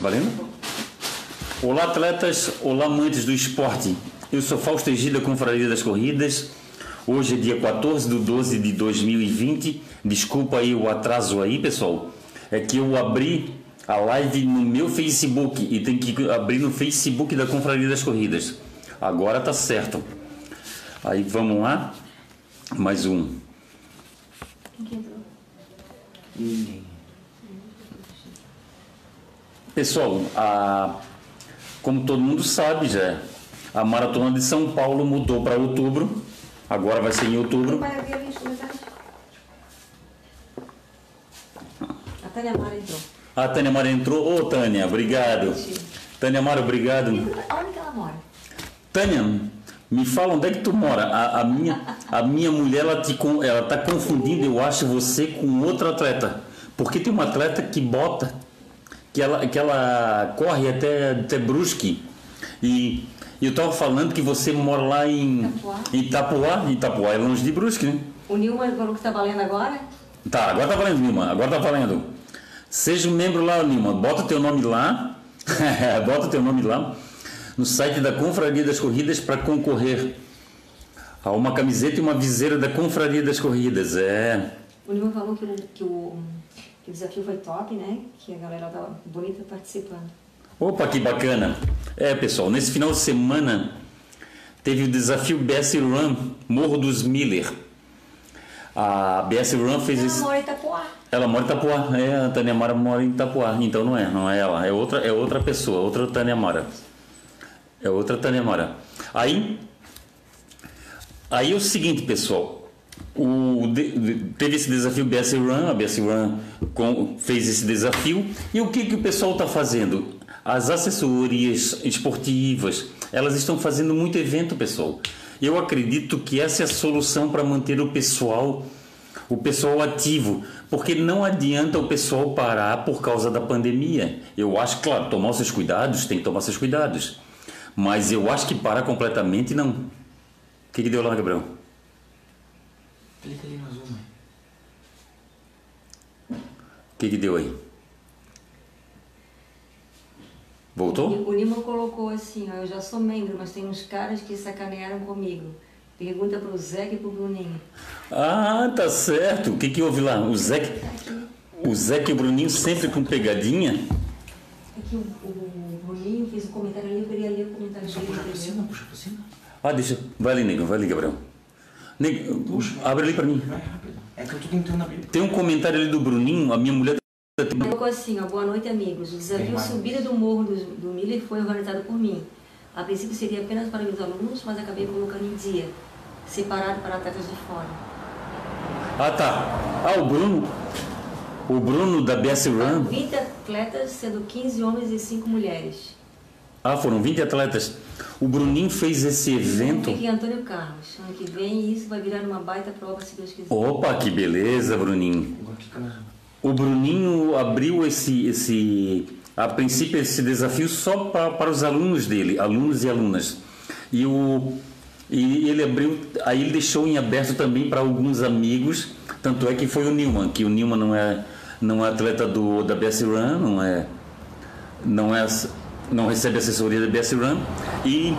Valendo? Olá, atletas. Olá, amantes do esporte. Eu sou Fausto Egida, Confraria das Corridas. Hoje é dia 14 de 12 de 2020. Desculpa aí o atraso aí, pessoal. É que eu abri a live no meu Facebook e tem que abrir no Facebook da Confraria das Corridas. Agora tá certo. Aí vamos lá. Mais um. Pessoal, a, como todo mundo sabe já, a Maratona de São Paulo mudou para outubro. Agora vai ser em outubro. Pai, havia visto mensagem? A Tânia Mara entrou. A Tânia Mara entrou. Ô, Tânia, obrigado. Tânia Mara, obrigado. Onde que ela mora? Tânia, me fala onde é que tu mora. A, a minha, a minha mulher, ela, te, ela tá confundindo, eu acho, você com outro atleta. Porque tem uma atleta que bota, que ela, que ela corre até, até Brusque. E eu tava falando que você mora lá em Itapuá. Itapuá. Itapuá é longe de Brusque, né? O Nilma falou que tá valendo agora? Tá, agora tá valendo, Nilma. Agora tá valendo. Seja um membro lá, Nilma. Bota teu nome lá. Bota teu nome lá. No site da Confraria das Corridas para concorrer a uma camiseta e uma viseira da Confraria das Corridas. É. O Nilma falou que, que, o, que o desafio foi top, né? Que a galera tava bonita participando. Opa, que bacana. É, pessoal, nesse final de semana teve o desafio BS Run Morro dos Miller. A BS Run fez Ela esse. mora em Itapuá. Ela mora em Itapuá, é, a Tânia Mara mora em Itapuá, então não é, não é ela, é outra, é outra pessoa, outra Tânia Mara. É outra Tânia Mara. Aí, aí é o seguinte, pessoal, o, de- teve esse desafio BS Run, a BS Run com- fez esse desafio, e o que, que o pessoal está fazendo? As assessorias esportivas, elas estão fazendo muito evento, pessoal. Eu acredito que essa é a solução para manter o pessoal o pessoal ativo, porque não adianta o pessoal parar por causa da pandemia. Eu acho, claro, tomar seus cuidados, tem que tomar seus cuidados. Mas eu acho que parar completamente não. O que, que deu lá, Gabriel? Clica ali no azul, mãe. O que, que deu aí? Voltou? O Nilma colocou assim, ó, eu já sou membro, mas tem uns caras que sacanearam comigo. Pergunta pro Zé e pro Bruninho. Ah, tá certo. O que, que houve lá? O Zé, o Zé e o Bruninho sempre com pegadinha? É que o, o Bruninho fez um comentário ali, eu queria ler o comentário dele. Puxa pra cima, puxa pra cima. Ah, deixa. Vai ali, nego. Vai ali, Gabriel. Nego, abre ali pra mim. É que eu tô tentando abrir. Tem um comentário ali do Bruninho, a minha mulher. Ele colocou assim, ó, boa noite amigos. O desafio subida do morro do, do Miller foi organizado por mim. A princípio seria apenas para meus alunos, mas acabei colocando em dia, separado para atletas de fora. Ah, tá. Ah, o Bruno. O Bruno da BS Run. 20 atletas, sendo 15 homens e 5 mulheres. Ah, foram 20 atletas. O Bruninho fez esse evento. Fica em Antônio Carlos. Ano que vem isso vai virar uma baita prova, se Deus quiser. Opa, que beleza, Bruninho. O Bruninho abriu esse, esse a princípio, esse desafio só para, para os alunos dele, alunos e alunas. E, o, e ele abriu, aí ele deixou em aberto também para alguns amigos. Tanto é que foi o Nilman, que o Nilman não é, não é atleta do, da BS Run, não é, não é, não recebe assessoria da BS Run. E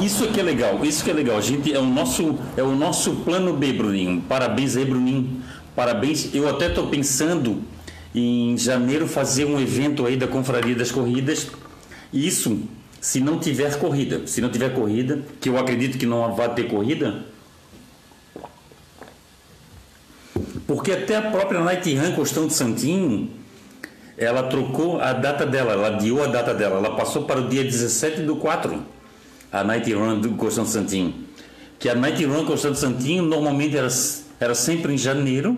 isso que é legal, isso que é legal. A gente é o nosso é o nosso plano B, Bruninho. Parabéns aí, Bruninho. Parabéns. Eu até estou pensando em janeiro fazer um evento aí da Confraria das Corridas. Isso se não tiver corrida. Se não tiver corrida, que eu acredito que não vai ter corrida. Porque até a própria Night Run Costão de Santinho, ela trocou a data dela, ela adiou a data dela, ela passou para o dia 17 do 4, a Night Run do Santinho. Que a Night Run Santinho normalmente era, era sempre em janeiro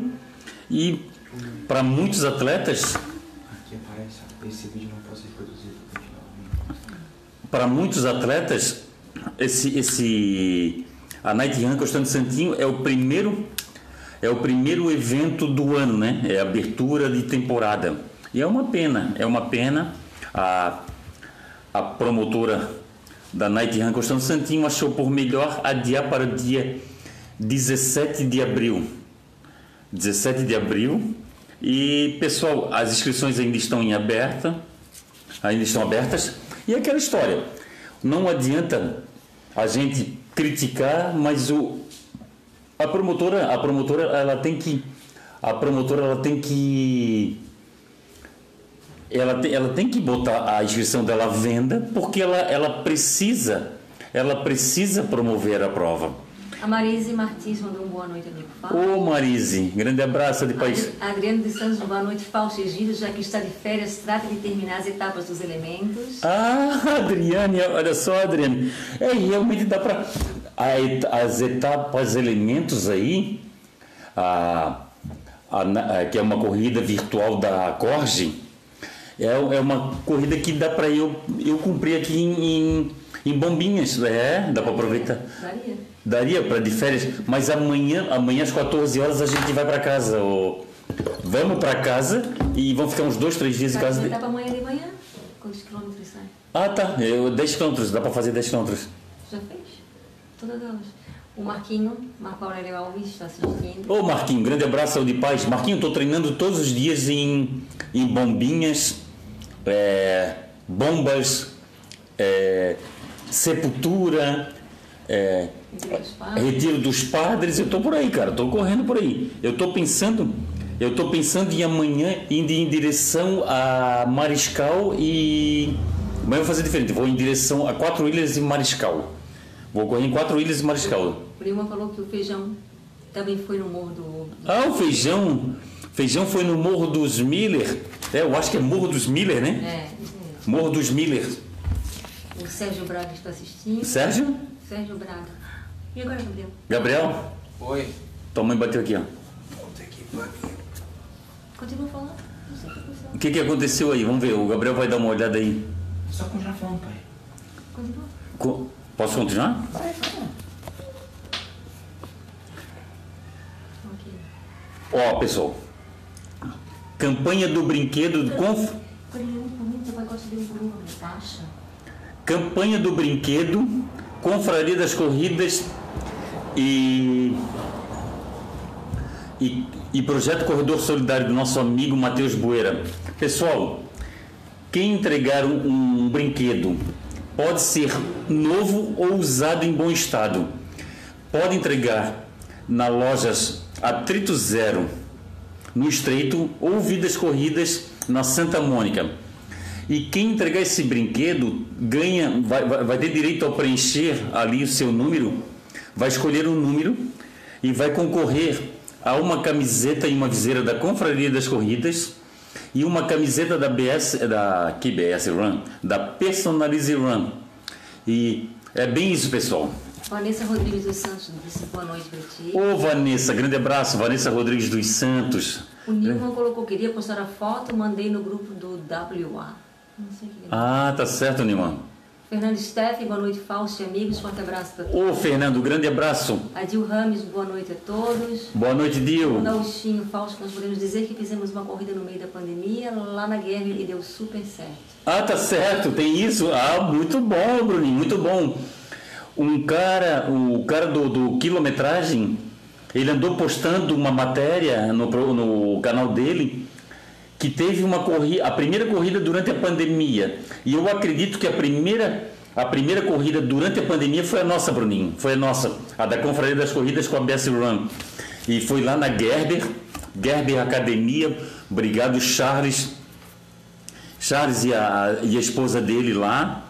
e para muitos atletas, Aqui aparece, ó, esse vídeo não pode ser reproduzido. Continua. para muitos atletas, esse, esse a Night Run Santinho é o primeiro é o primeiro evento do ano, né? É a abertura de temporada. E é uma pena, é uma pena. A, a promotora da Night Run Costão Santinho achou por melhor adiar para o dia 17 de abril. 17 de abril. E pessoal, as inscrições ainda estão em aberta. ainda estão abertas. E aquela história, não adianta a gente criticar, mas o, a promotora, a promotora, ela tem que, a promotora, ela tem que ela tem, ela tem que botar a inscrição dela à venda porque ela, ela precisa ela precisa promover a prova. A Marise Martins mandou um boa noite, amigo. Ô Marise, grande abraço de país. Adriano de Santos, boa noite. Fausto Egídio, já que está de férias, trata de terminar as etapas dos elementos. Ah, Adriane, olha só, Adriane. É, realmente dá para. As etapas elementos aí, a, a, a, que é uma corrida virtual da Corge, é, é uma corrida que dá para eu, eu cumprir aqui em, em, em bombinhas. É, dá para aproveitar. Daria. Daria para de férias, mas amanhã, amanhã às 14 horas a gente vai para casa. Ou... Vamos para casa e vamos ficar uns dois, três dias em casa. Dá para amanhã de manhã? Quantos quilômetros sai? Ah, tá. Eu, 10 quilômetros, dá para fazer 10 quilômetros. Já fez? Todas elas. O Marquinho, Marco Aurélio Alves, está assistindo. Ô Marquinho, grande abraço, saúde e paz. Marquinho, estou treinando todos os dias em, em bombinhas, é, bombas, é, sepultura, é, retiro dos padres. Eu estou por aí, cara, estou correndo por aí. Eu estou pensando, eu estou pensando em amanhã indo em direção a Mariscal e amanhã eu vou fazer diferente. Vou em direção a Quatro Ilhas e Mariscal. Vou correr em Quatro Ilhas e Mariscal. O Lima falou que o feijão também foi no Morro do. Ah, o feijão. Feijão foi no Morro dos Miller. É, eu acho que é Morro dos Miller, né? É, Morro dos Miller. O Sérgio Braga está assistindo. Sérgio? Sérgio Braga. E agora, Gabriel? Gabriel? Oi. Tua mãe bateu aqui, ó. Puta que pariu. Continua falando. Não sei o que aconteceu. O que, aconteceu aí? Vamos ver. O Gabriel vai dar uma olhada aí. Só continuar falando, pai. Continua. Co- Posso continuar? Vai, fala. Ok. Ó, pessoal. Campanha do brinquedo do conf... Campanha do brinquedo, Confraria das Corridas e, e, e Projeto Corredor Solidário do nosso amigo Matheus Bueira. Pessoal, quem entregar um, um brinquedo pode ser novo ou usado em bom estado. Pode entregar na lojas Atrito Zero, no Estreito, ou Vidas Corridas, na Santa Mônica. E quem entregar esse brinquedo ganha, vai, vai, vai ter direito a preencher ali o seu número, vai escolher um número e vai concorrer a uma camiseta e uma viseira da Confraria das Corridas e uma camiseta da BS, da KBS Run, da Personalize Run. E é bem isso, pessoal. Vanessa Rodrigues dos Santos disse boa noite pra ti. Ô Vanessa, grande abraço, Vanessa Rodrigues dos Santos. O Nilman colocou, queria postar a foto, mandei no grupo do WA. Não sei o que é. Ah, tá certo, Nilman. Fernando Steffen, boa noite, Fausto e amigos. Forte abraço para todos. Ô Fernando, grande abraço. Adil Rames, boa noite a todos. Boa noite, Dio. Gaúchinho, Fausto, nós podemos dizer que fizemos uma corrida no meio da pandemia, lá na guerra e deu super certo. Ah, tá certo, tem isso. Ah, muito bom, Bruninho, muito bom. Um cara, o cara do, do quilometragem, ele andou postando uma matéria no, no canal dele que teve uma corrida, a primeira corrida durante a pandemia. E eu acredito que a primeira, a primeira corrida durante a pandemia foi a nossa, Bruninho. Foi a nossa, a da Confraria das Corridas com a BS Run. E foi lá na Gerber, Gerber Academia. Obrigado, Charles. Charles e a, e a esposa dele lá,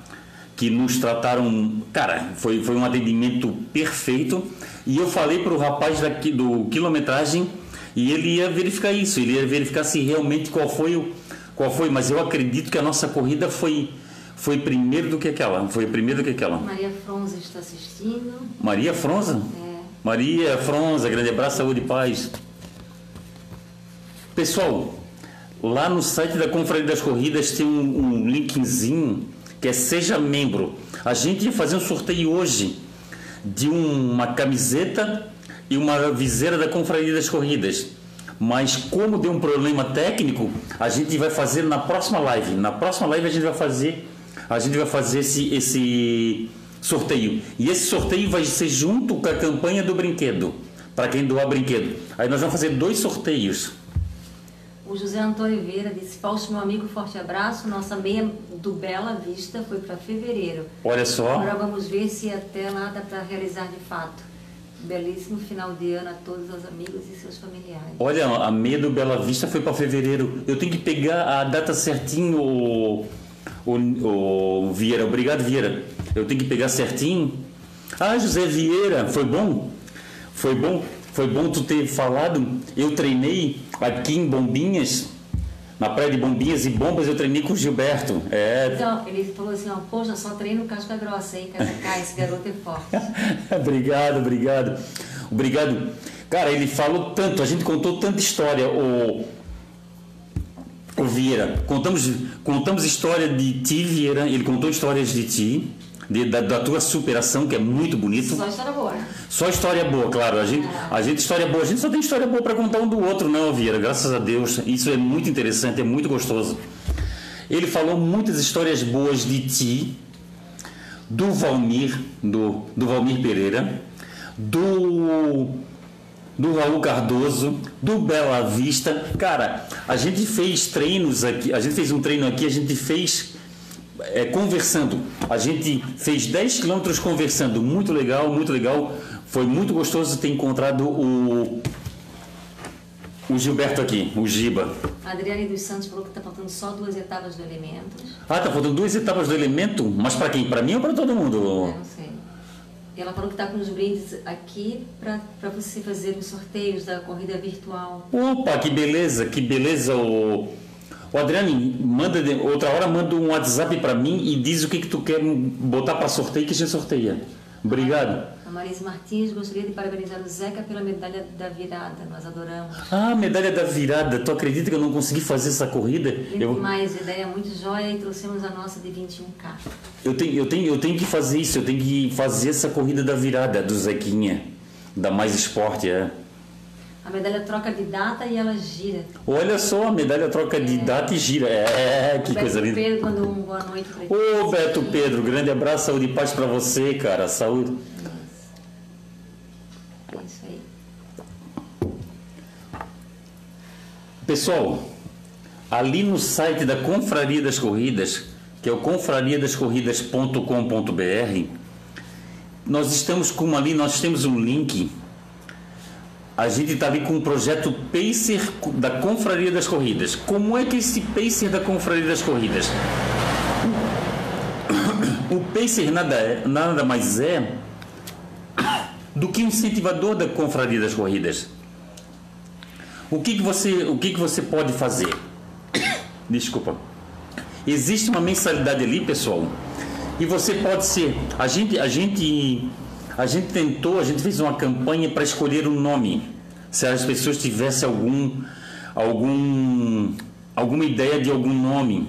que nos trataram, cara, foi, foi um atendimento perfeito. E eu falei para o rapaz daqui, do quilometragem e ele ia verificar isso, ele ia verificar se realmente qual foi o qual foi, mas eu acredito que a nossa corrida foi foi primeiro do que aquela, foi primeiro do que aquela. Maria Fronza está assistindo. Maria Fronza? É. Maria Fronza, grande abraço, saúde e paz. Pessoal, lá no site da Confraria das Corridas tem um, um linkzinho que é Seja Membro. A gente ia fazer um sorteio hoje de uma camiseta e uma viseira da Confraria das Corridas. Mas como deu um problema técnico, a gente vai fazer na próxima live. Na próxima live a gente vai fazer, a gente vai fazer esse, esse sorteio. E esse sorteio vai ser junto com a campanha do brinquedo, para quem doar brinquedo. Aí nós vamos fazer dois sorteios. O José Antônio Vieira disse: Fausto, meu amigo, forte abraço. Nossa meia do Bela Vista foi para fevereiro. Olha só. Agora vamos ver se até lá dá para realizar de fato. Belíssimo final de ano a todos os amigos e seus familiares. Olha, a meia do Bela Vista foi para fevereiro. Eu tenho que pegar a data certinho, o, o, o Vieira. Obrigado, Vieira. Eu tenho que pegar certinho. Ah, José Vieira, foi bom? Foi bom? Foi bom tu ter falado. Eu treinei aqui em Bombinhas, na praia de Bombinhas e Bombas, eu treinei com o Gilberto. É. Então, ele falou assim: ó, poxa, só treino casca grossa, hein? Cacacá, esse garoto é forte. obrigado, obrigado. Obrigado. Cara, ele falou tanto, a gente contou tanta história. O, o Vieira, contamos, contamos história de ti, Vieira. Ele contou histórias de ti de, da, da, tua superação, que é muito bonito. Só história boa. Só história boa, claro. A gente, a gente história boa, a gente só tem história boa para contar um do outro, não, Vieira. Graças a Deus. Isso é muito interessante, é muito gostoso. Ele falou muitas histórias boas de ti, do Valmir, do, do Valmir Pereira, do do Raul Cardoso, do Bela Vista. Cara, a gente fez treinos aqui, a gente fez um treino aqui, a gente fez é, conversando. A gente fez 10 quilômetros conversando, muito legal, muito legal. Foi muito gostoso ter encontrado o, o Gilberto aqui, o Giba. A Adriane dos Santos falou que está faltando só duas etapas do Elementos. Ah, está faltando duas etapas do Elemento? Mas para quem? Para mim ou para todo mundo? Não sei. Ela falou que está com os brindes aqui para você fazer os sorteios da corrida virtual. Opa, que beleza, que beleza o o Adriane, manda outra hora manda um WhatsApp para mim e diz o que, que tu quer botar para sorteio que a gente sorteia. Obrigado. A Marisa Martins gostaria de parabenizar o Zeca pela medalha da virada. Nós adoramos. Ah, medalha da virada. Tu acredita que eu não consegui fazer essa corrida? Lindo eu... demais, ideia muito jóia e trouxemos a nossa de 21K. Eu tenho, eu, tenho, eu tenho que fazer isso, eu tenho que fazer essa corrida da virada do Zequinha. Da Mais Esporte, é. A medalha troca de data e ela gira. Olha só, a medalha troca é. de data e gira. É, é que Beto coisa linda. Pedro, quando um boa noite pra Ô, Beto Pedro, grande abraço, saúde e paz para você, cara. Saúde. É isso aí. Pessoal, ali no site da Confraria das Corridas, que é o confrariadascorridas.com.br, nós estamos com ali, nós temos um link a gente está ali com um projeto Pacer da Confraria das Corridas. Como é que esse Pacer da Confraria das Corridas? O Pacer nada, é, nada mais é do que um incentivador da Confraria das Corridas. O que, que, você, o que, que você pode fazer? Desculpa. Existe uma mensalidade ali, pessoal, e você pode ser. A gente, a gente a gente tentou, a gente fez uma campanha para escolher um nome. Se as pessoas tivessem algum, algum, alguma ideia de algum nome.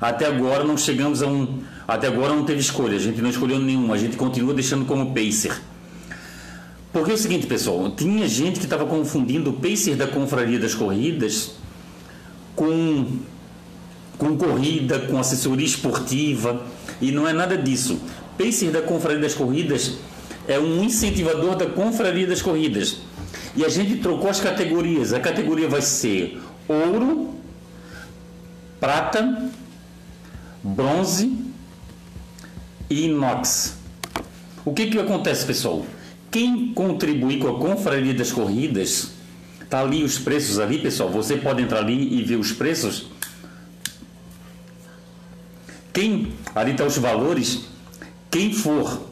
Até agora não chegamos a um. Até agora não teve escolha, a gente não escolheu nenhum, a gente continua deixando como Pacer. Porque é o seguinte, pessoal, tinha gente que estava confundindo o Pacer da Confraria das Corridas com, com corrida, com assessoria esportiva, e não é nada disso. Pacer da Confraria das Corridas é um incentivador da confraria das corridas. E a gente trocou as categorias. A categoria vai ser ouro, prata, bronze e inox. O que, que acontece, pessoal? Quem contribuir com a confraria das corridas, tá ali os preços ali, pessoal. Você pode entrar ali e ver os preços. Quem ali tá os valores. Quem for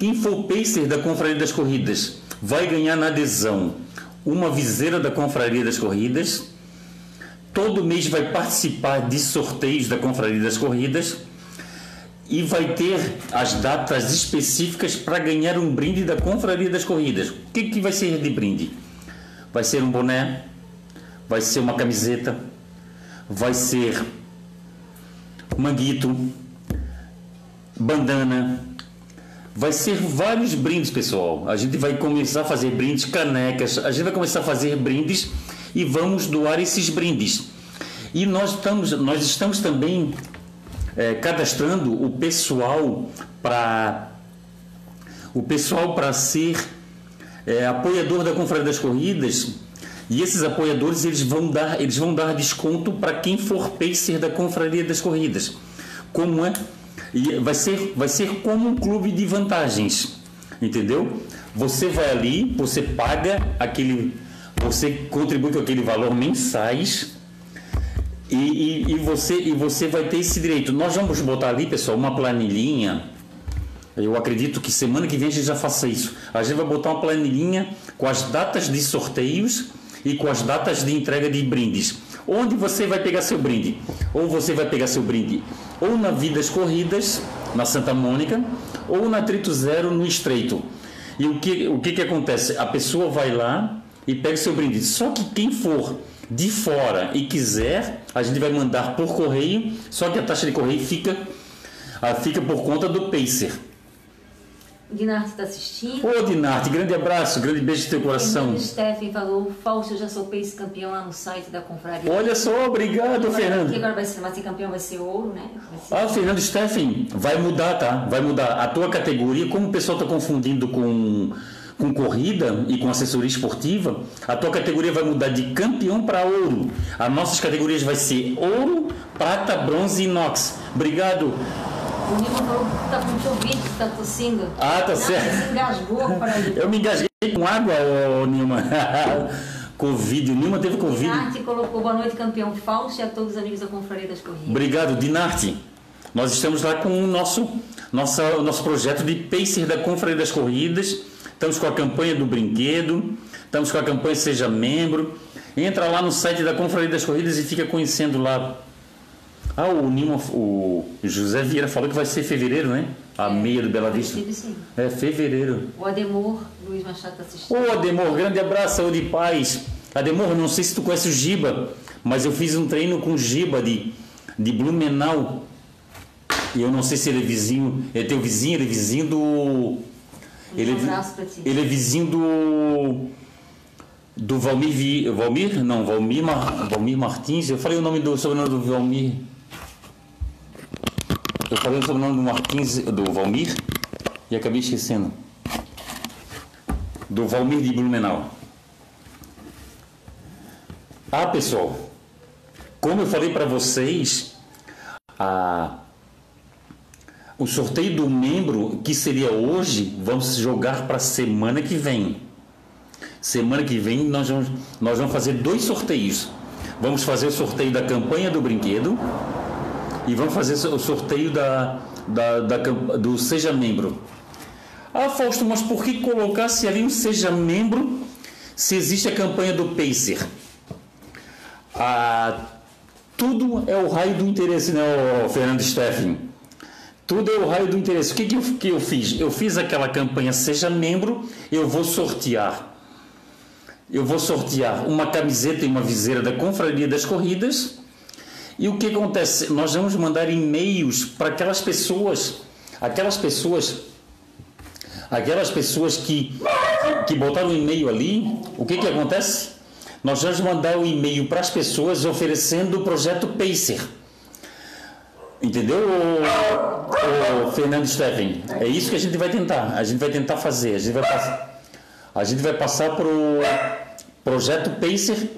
quem for pacer da Confraria das Corridas vai ganhar na adesão uma viseira da Confraria das Corridas. Todo mês vai participar de sorteios da Confraria das Corridas e vai ter as datas específicas para ganhar um brinde da Confraria das Corridas. O que, que vai ser de brinde? Vai ser um boné, vai ser uma camiseta, vai ser manguito, bandana, Vai ser vários brindes, pessoal. A gente vai começar a fazer brindes, canecas, a gente vai começar a fazer brindes e vamos doar esses brindes. E nós estamos, nós estamos também é, cadastrando o pessoal para o pessoal para ser é, apoiador da Confraria das Corridas E esses apoiadores eles vão dar, eles vão dar desconto para quem for pacer da Confraria das Corridas. Como é? E vai ser, vai ser como um clube de vantagens, entendeu? Você vai ali, você paga aquele, você contribui com aquele valor mensais e, e, e você e você vai ter esse direito. Nós vamos botar ali, pessoal, uma planilhinha. Eu acredito que semana que vem a gente já faça isso. A gente vai botar uma planilhinha com as datas de sorteios e com as datas de entrega de brindes. Onde você vai pegar seu brinde? Ou você vai pegar seu brinde ou na Vidas Corridas, na Santa Mônica, ou na Trito Zero, no Estreito. E o que, o que, que acontece? A pessoa vai lá e pega seu brinde. Só que quem for de fora e quiser, a gente vai mandar por correio, só que a taxa de correio fica, ah, fica por conta do Pacer. O Dinarte está assistindo. Ô Dinarte, grande abraço, grande beijo no teu coração. O Steffen falou, Fausto, eu já sou pace campeão lá no site da confraria. Olha só, obrigado, agora, Fernando. Agora vai ser, vai ser campeão, vai ser ouro, né? Ser... Ah, Fernando Steffen, vai mudar, tá? Vai mudar. A tua categoria, como o pessoal está confundindo com, com corrida e com assessoria esportiva, a tua categoria vai mudar de campeão para ouro. As nossas categorias vai ser ouro, prata, bronze e inox. Obrigado. O Nilma falou que tá com que tá tossindo. Ah, tá certo. Se engasgou para ele. Eu me engasguei com água, ô Nilma. Covid, o Nilma teve Covid. Dinarte colocou boa noite, campeão Fausto, e a todos os amigos da Confraria das Corridas. Obrigado, Dinarte. Nós estamos lá com o nosso, nossa, o nosso projeto de Pacer da Confraria das Corridas. Estamos com a campanha do brinquedo, estamos com a campanha Seja Membro. Entra lá no site da Confraria das Corridas e fica conhecendo lá. Ah, o Nilma, o José Vieira falou que vai ser fevereiro, né? A meia do Bela Vista. Sim. É fevereiro. O Ademor, Luiz Machado está assistindo. Ô Ademor, grande abraço, saúde e paz. Ademor, não sei se tu conhece o Giba, mas eu fiz um treino com o Giba de, de Blumenau. E eu não sei se ele é vizinho, é teu vizinho, ele é vizinho do. Ele é, Um abraço para ti. ele é vizinho do. Do Valmir. Vi- Valmir? Não, Valmir, Valmir Martins. Eu falei o nome do sobrenome do Valmir. Eu falei o sobrenome do Martins, do Valmir, e acabei esquecendo. Do Valmir de Blumenau. Ah, pessoal, como eu falei para vocês, a, o sorteio do membro, que seria hoje, vamos jogar para semana que vem. Semana que vem nós vamos, nós vamos fazer dois sorteios. Vamos fazer o sorteio da campanha do brinquedo e vamos fazer o sorteio da, da, da do Seja Membro. Ah, Fausto, mas por que colocasse ali um Seja Membro se existe a campanha do Pacer? Ah, tudo é o raio do interesse, né, Fernando Steffen? Tudo é o raio do interesse. O que, que, eu, que eu fiz? Eu fiz aquela campanha Seja Membro, eu vou sortear. Eu vou sortear uma camiseta e uma viseira da Confraria das Corridas. E o que acontece? Nós vamos mandar e-mails para aquelas pessoas, aquelas pessoas, aquelas pessoas que, que botaram o e-mail ali. O que, que acontece? Nós vamos mandar o e-mail para as pessoas oferecendo o projeto Pacer. Entendeu, ô, ô, Fernando Steffen? É isso que a gente vai tentar. A gente vai tentar fazer. A gente vai passar, a gente vai passar para o projeto Pacer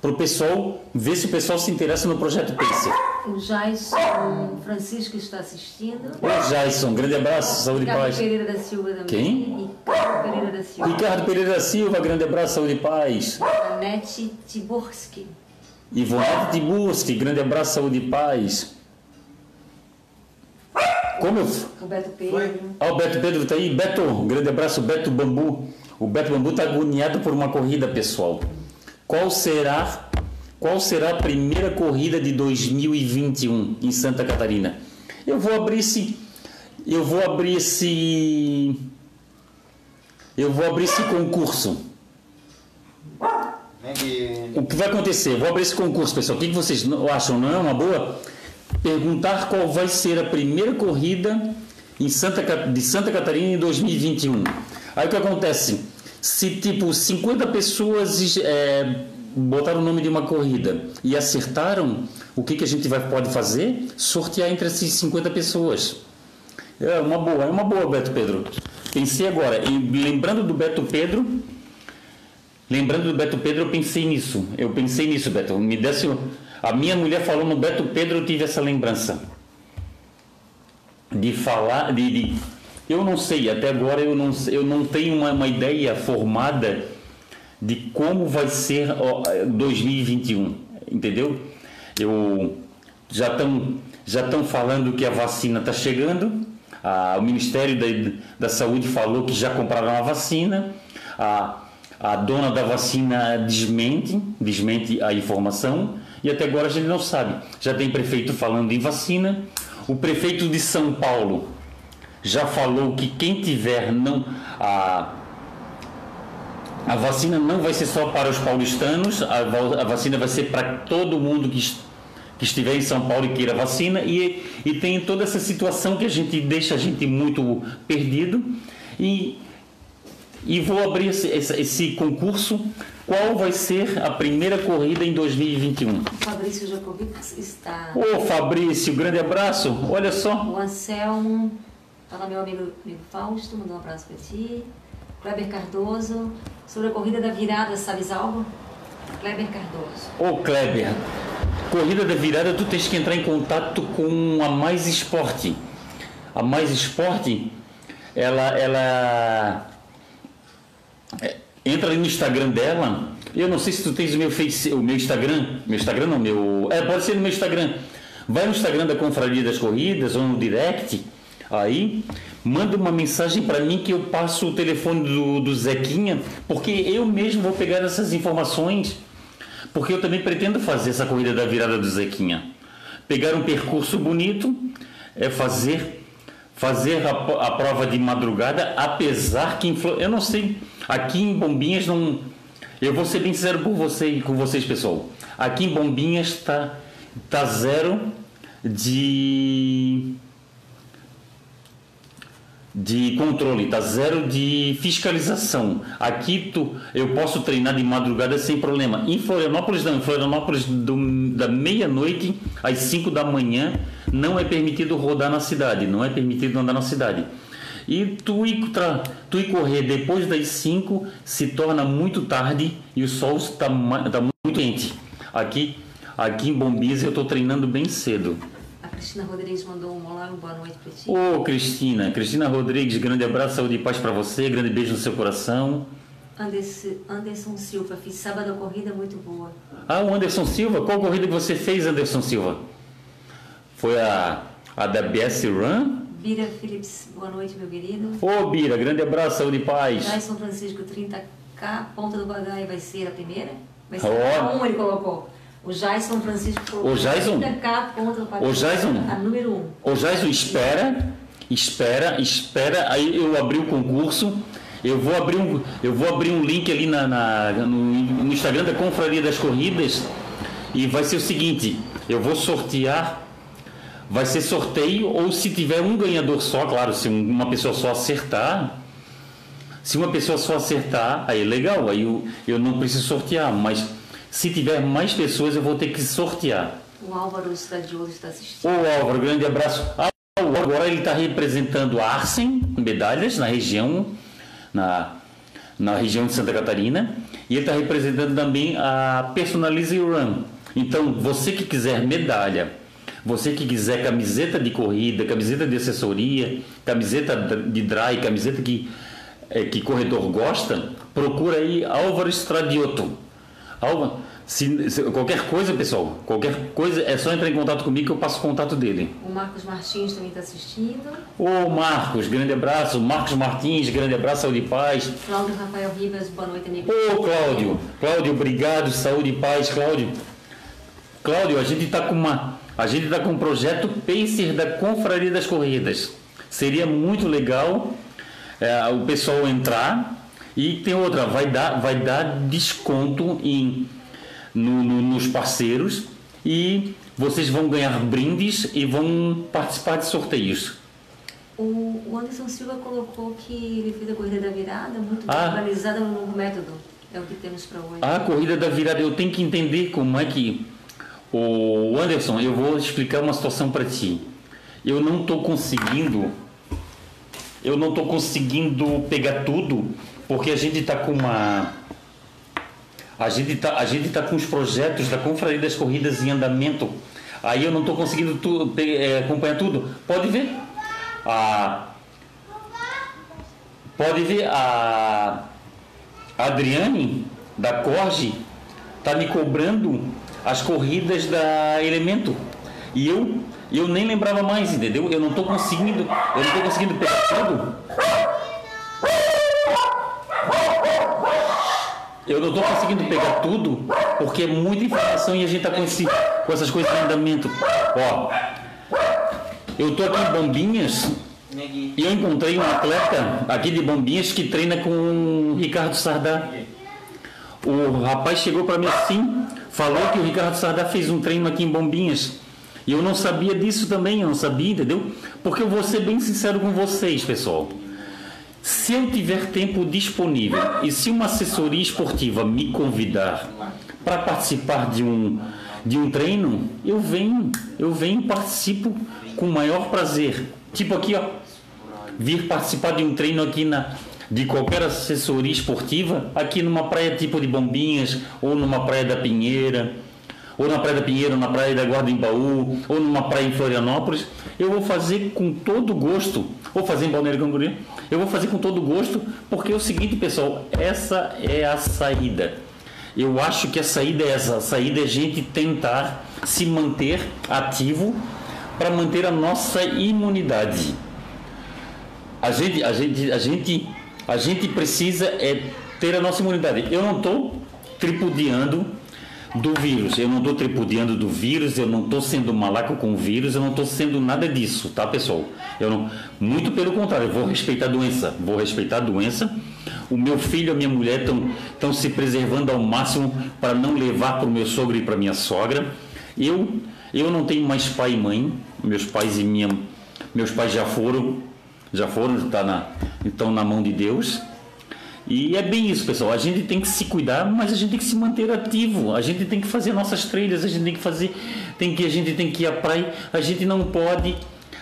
para o pessoal ver se o pessoal se interessa no projeto Pacer. O Jason Francisco está assistindo. Ô Jason, grande abraço, saúde e Ricardo paz. Pereira da Silva também. Quem? Ricardo Pereira da Silva. Ricardo Pereira da Silva, grande abraço, saúde e paz. Anete Tiborski. Ivonete Tiburski, grande abraço, saúde e paz. Como eu. O Beto Pedro. Ah, o Beto Pedro tá aí. Beto, grande abraço, Beto Bambu. O Beto Bambu tá agoniado por uma corrida, pessoal. Qual será, qual será a primeira corrida de 2021 em Santa Catarina? Eu vou abrir esse, eu vou abrir esse, eu vou abrir esse concurso. O que vai acontecer? Vou abrir esse concurso, pessoal. O que vocês acham? Não é uma boa? Perguntar qual vai ser a primeira corrida em Santa, de Santa Catarina em 2021. Aí o que acontece? Se tipo 50 pessoas é, botaram o nome de uma corrida e acertaram, o que, que a gente vai, pode fazer? Sortear entre essas 50 pessoas. É uma boa, é uma boa, Beto Pedro. Pensei agora, e lembrando do Beto Pedro, Lembrando do Beto Pedro, eu pensei nisso. Eu pensei nisso, Beto. Me desse. A minha mulher falou no Beto Pedro, eu tive essa lembrança. De falar. De, de- eu não sei, até agora eu não, eu não tenho uma, uma ideia formada de como vai ser ó, 2021. Entendeu? Eu já estão já estão falando que a vacina está chegando. O Ministério da, da Saúde falou que já compraram a vacina. A, a dona da vacina desmente, desmente a informação. E até agora a gente não sabe. Já tem prefeito falando em vacina. O prefeito de São Paulo já falou que quem tiver não a a vacina não vai ser só para os paulistanos, a, a vacina vai ser para todo mundo que, que estiver em São Paulo e queira vacina. E, e tem toda essa situação que a gente deixa a gente muito perdido. E, e vou abrir esse, esse, esse concurso. Qual vai ser a primeira corrida em 2021? O Fabrício Jacobi está. Ô Fabrício, grande abraço. Olha só. O Anselmo, fala meu amigo, amigo Fausto, mandou um abraço para ti. Kleber Cardoso, sobre a corrida da virada, sabes algo? Kleber Cardoso. Ô Kleber, corrida da virada, tu tens que entrar em contato com a Mais Esporte. A Mais Esporte, ela, ela é, entra ali no Instagram dela. Eu não sei se tu tens o meu face, o meu Instagram, meu Instagram não, meu, é pode ser no meu Instagram. Vai no Instagram da Confraria das Corridas ou no direct, aí manda uma mensagem para mim que eu passo o telefone do, do Zequinha, porque eu mesmo vou pegar essas informações porque eu também pretendo fazer essa corrida da virada do Zequinha. Pegar um percurso bonito, é fazer fazer a, a prova de madrugada, apesar que eu não sei, aqui em Bombinhas não eu vou ser bem sincero com você com vocês, pessoal. Aqui em Bombinhas tá tá zero de de controle, tá zero de fiscalização. Aqui tu, eu posso treinar de madrugada sem problema. Em Florianópolis não, em Florianópolis do- da meia-noite às 5 da manhã não é permitido rodar na cidade, não é permitido andar na cidade. E tu ir, tu ir correr depois das 5 se torna muito tarde e o sol está tá muito quente. Aqui, aqui em Bombis eu estou treinando bem cedo. Cristina Rodrigues mandou um olá, uma boa noite para ti. Ô Cristina, Cristina Rodrigues, grande abraço, saúde e paz para você, grande beijo no seu coração. Anderson, Anderson Silva, fiz sábado a corrida muito boa. Ah, o Anderson Silva, qual corrida que você fez, Anderson Silva? Foi a, a da BS Run? Bira Phillips, boa noite, meu querido. Ô Bira, grande abraço, saúde e paz. Jason Francisco, 30K, Ponta do Bagaio vai ser a primeira? Vai ser Ó. a um, ele colocou. O Jason Francisco colocou Ô, Jason? 30K, Ponta do Bagaio. Ô, Jason? A número 1. Um. Ô Jason, espera, espera, espera, aí eu abri o concurso, eu vou abrir um, eu vou abrir um link ali na, na- no, no Instagram da Confraria das Corridas e vai ser o seguinte, eu vou sortear, vai ser sorteio ou se tiver um ganhador só, claro, se um- uma pessoa só acertar, se uma pessoa só acertar, aí legal, aí eu, eu não preciso sortear, mas se tiver mais pessoas eu vou ter que sortear. O Álvaro Estadioso está assistindo. Ô Álvaro, grande abraço. Ah, o agora ele está representando a Arsen, medalhas, na região, na, na região de Santa Catarina. E ele está representando também a Personalize Run. Então, você que quiser medalha, você que quiser camiseta de corrida, camiseta de assessoria, camiseta de dry, camiseta que, eh, que corredor gosta, procura aí Álvaro Stradiotto. Álvaro, se, se- qualquer coisa, pessoal, qualquer coisa, é só entrar em contato comigo que eu passo o contato dele. O Marcos Martins também está assistindo. Ô Marcos, grande abraço. Marcos Martins, grande abraço, saúde e paz. Cláudio Rafael Ribas, boa noite, amigo. Ô Cláudio, Cláudio, obrigado, saúde e paz, Cláudio. Cláudio, a gente está com uma, a gente está com um projeto Pacer da Confraria das Corridas. Seria muito legal é, o pessoal entrar e tem outra, vai dar, vai dar desconto em no- no- nos parceiros e vocês vão ganhar brindes e vão participar de sorteios. O, o Anderson Silva colocou que ele fez a corrida da virada, muito Ah. organizada no novo método. É o que temos para hoje. A corrida da virada, eu tenho que entender como é que. O Anderson, eu vou explicar uma situação para ti. Eu não estou conseguindo. Eu não estou conseguindo pegar tudo, porque a gente está com uma. A gente tá, gente tá com os projetos da Confraria das Corridas em andamento. Aí eu não estou conseguindo tu, é, acompanhar tudo. Pode ver. A, pode ver a Adriane da Corge tá me cobrando as corridas da Elemento. E eu eu nem lembrava mais, entendeu? Eu não estou conseguindo, eu não tô conseguindo pegar tudo. Eu não estou conseguindo pegar tudo porque é muita informação e a gente tá com, esse, com essas coisas em andamento. Ó, eu tô aqui em Bombinhas e eu encontrei um atleta aqui de Bombinhas que treina com o Ricardo Sardá. O rapaz chegou para mim assim, falou que o Ricardo Sardá fez um treino aqui em Bombinhas. E eu não sabia disso também, eu não sabia, entendeu? Porque eu vou ser bem sincero com vocês, pessoal. Se eu tiver tempo disponível e se uma assessoria esportiva me convidar para participar de um, de um treino, eu venho, eu venho e participo com o maior prazer. Tipo aqui, ó, vir participar de um treino aqui na de qualquer assessoria esportiva, aqui numa praia tipo de Bombinhas, ou numa praia da Pinheira, ou na praia da Pinheira, ou na praia da Guarda-Embaú, ou numa praia em Florianópolis, eu vou fazer com todo gosto, ou fazer em Balneário Camboriú, eu vou fazer com todo gosto, porque é o seguinte, pessoal, essa é a saída. Eu acho que a saída é essa, a saída é a gente tentar se manter ativo para manter a nossa imunidade. A gente, a gente, a gente, a gente precisa é ter a nossa imunidade. Eu não estou tripudiando do vírus, eu não estou tripudiando do vírus, eu não estou sendo malaco com o vírus, eu não estou sendo nada disso, tá pessoal? Eu não, muito pelo contrário, eu vou respeitar a doença, vou respeitar a doença. O meu filho e a minha mulher estão se preservando ao máximo para não levar para o meu sogro e para minha sogra. Eu eu não tenho mais pai e mãe, meus pais e minha meus pais já foram, já foram, tá na, estão na mão de Deus. E é bem isso, pessoal. A gente tem que se cuidar, mas a gente tem que se manter ativo. A gente tem que fazer nossas trilhas, a gente tem que fazer, tem que a gente tem que ir à praia. A gente não pode,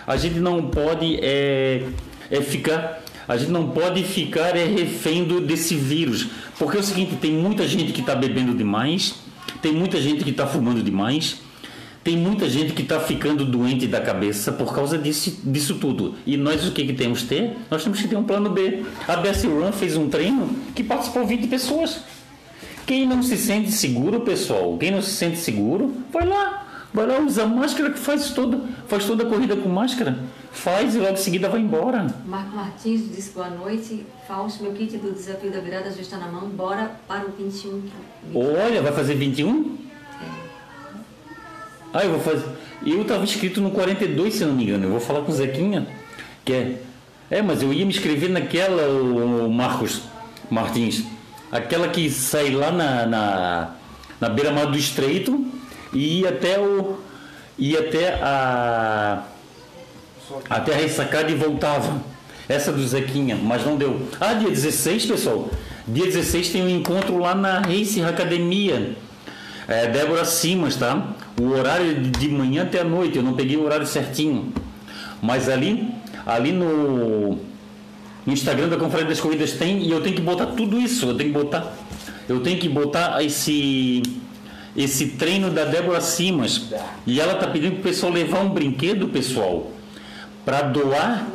a gente não pode é, é ficar, a gente não pode ficar é refém do, desse vírus, porque é o seguinte, tem muita gente que está bebendo demais, tem muita gente que está fumando demais. Tem muita gente que está ficando doente da cabeça por causa disso, disso tudo. E nós o que, que temos que ter? Nós temos que ter um plano B. A Bessie Run fez um treino que participou 20 pessoas. Quem não se sente seguro, pessoal, quem não se sente seguro, vai lá. Vai lá, usa máscara que faz toda, faz toda a corrida com máscara. Faz e logo em seguida vai embora. Marco Martins disse boa noite. Fausto, meu kit do desafio da virada já está na mão. Bora para o 21. Olha, vai fazer 21? Ah, eu vou fazer. Eu estava inscrito no 42, se não me engano. Eu vou falar com o Zequinha, que é. É, mas eu ia me inscrever naquela, o Marcos Martins. Aquela que sai lá na, na, na beira-mar do estreito e ia até o. ia até a. até a ressacada e voltava. Essa do Zequinha, mas não deu. Ah, dia 16, pessoal. Dia 16 tem um encontro lá na Race Academia. É, Débora Simas, tá? O horário de- manhã até a noite, eu não peguei o horário certinho. Mas ali, ali no, no Instagram da Conferência das Corridas tem, e eu tenho que botar tudo isso, eu tenho que botar, eu tenho que botar esse esse treino da Débora Simas. E ela tá pedindo pro pessoal levar um brinquedo, pessoal, para doar